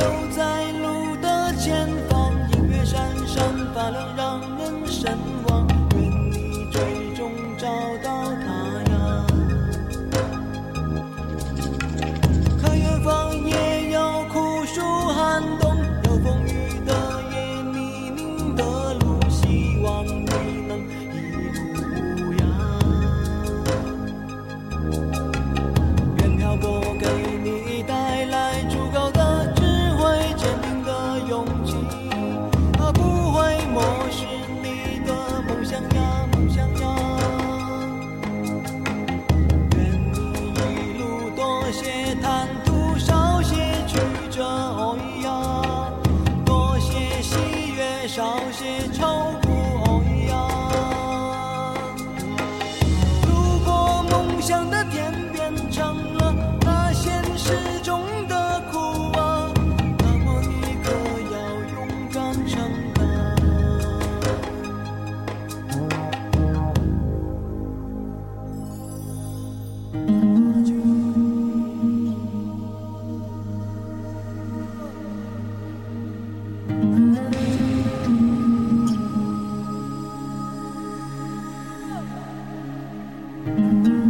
no publishing. 心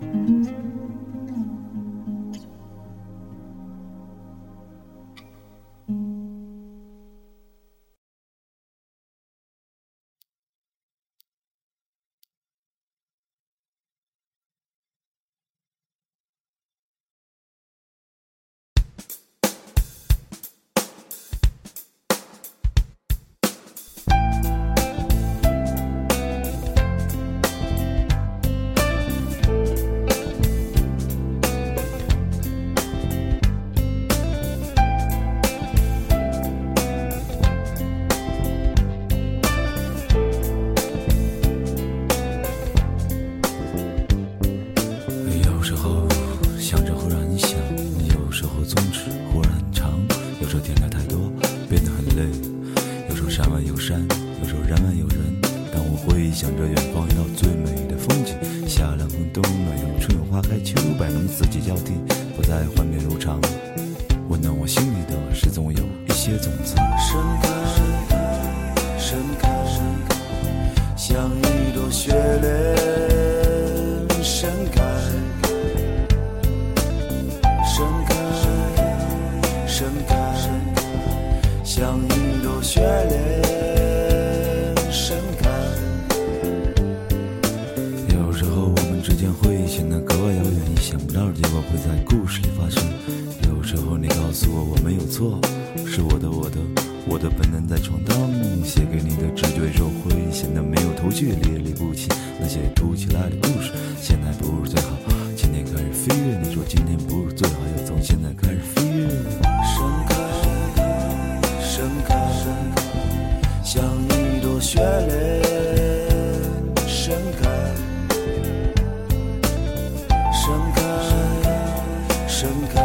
有山，有时候人外有人。当我回想着远方那最美的风景，夏凉风，冬暖阳，春有花开，秋百农，四季交替，不再幻变如常。温暖我心里的是总有一些种子。盛开，盛开，像一朵雪莲，盛开，盛开，盛开，像一朵雪莲，有时候我们之间会显得格外遥远，意想不到的结果会在故事里发生。有时候你告诉我我没有错，是我的我的我的本能在闯荡。写给你的纸卷手会显得没有头绪，列理不清那些突起来的故事。现在不如最好，今天开始飞跃。你说今天不如最好，要从现在开始飞跃。盛开，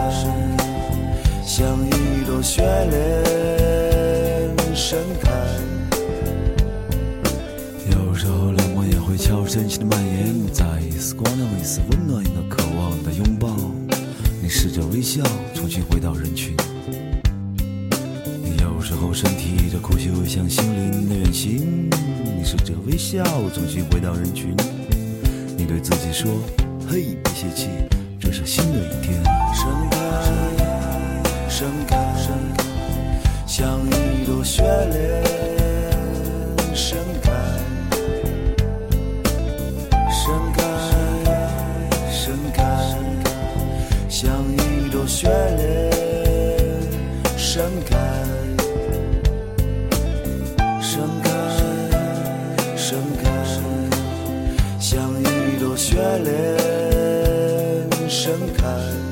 像一朵雪莲，盛开。有时候冷漠也会悄无声息的蔓延，再一丝光亮，一丝温暖，一个渴望的拥抱。你试着微笑，重新回到人群。有时候身体的苦泣会像心灵的远行，你试着微笑，重新回到人群。你对自己说：“嘿，别泄气，这是新的一天。”盛开，盛开，盛开，像一朵雪莲，盛开，盛开，盛开，像一朵雪莲，盛开，盛开，盛开，像一朵雪莲，盛开。